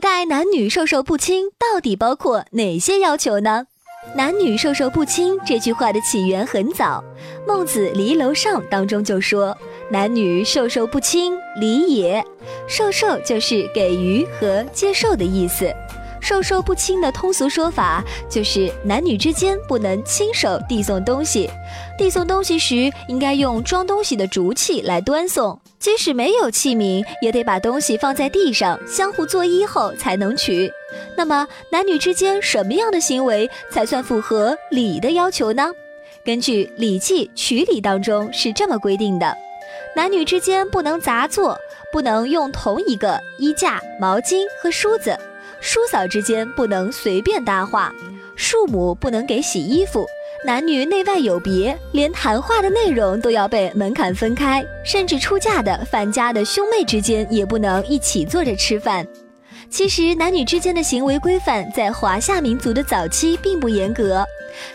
代男女授受不亲到底包括哪些要求呢？男女授受不亲这句话的起源很早，《孟子离楼上》当中就说：“男女授受不亲，礼也。”授受就是给予和接受的意思。授受不亲的通俗说法就是男女之间不能亲手递送东西，递送东西时应该用装东西的竹器来端送，即使没有器皿，也得把东西放在地上，相互作揖后才能取。那么，男女之间什么样的行为才算符合礼的要求呢？根据《礼记·曲礼》当中是这么规定的：男女之间不能杂坐，不能用同一个衣架、毛巾和梳子。叔嫂之间不能随便搭话，庶母不能给洗衣服，男女内外有别，连谈话的内容都要被门槛分开，甚至出嫁的返家的兄妹之间也不能一起坐着吃饭。其实，男女之间的行为规范在华夏民族的早期并不严格。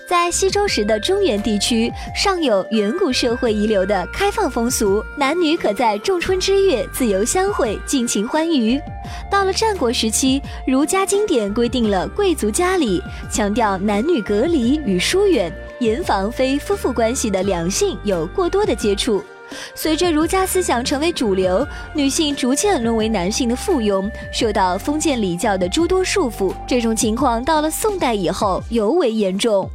在西周时的中原地区，尚有远古社会遗留的开放风俗，男女可在仲春之月自由相会，尽情欢愉。到了战国时期，儒家经典规定了贵族家礼，强调男女隔离与疏远，严防非夫妇关系的两性有过多的接触。随着儒家思想成为主流，女性逐渐沦为男性的附庸，受到封建礼教的诸多束缚。这种情况到了宋代以后尤为严重。